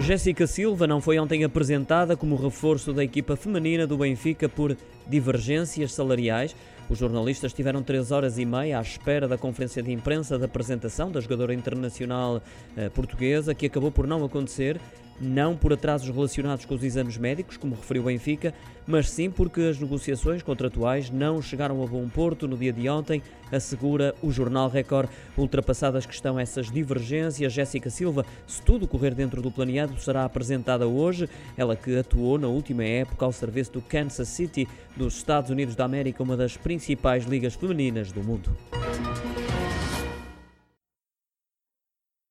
Jéssica Silva não foi ontem apresentada como reforço da equipa feminina do Benfica por divergências salariais. Os jornalistas tiveram três horas e meia à espera da conferência de imprensa da apresentação da jogadora internacional eh, portuguesa, que acabou por não acontecer não por atrasos relacionados com os exames médicos, como referiu Benfica, mas sim porque as negociações contratuais não chegaram a bom porto no dia de ontem, assegura o jornal Record. Ultrapassadas que estão essas divergências, Jéssica Silva, se tudo correr dentro do planeado, será apresentada hoje. Ela que atuou na última época ao serviço do Kansas City dos Estados Unidos da América, uma das principais ligas femininas do mundo.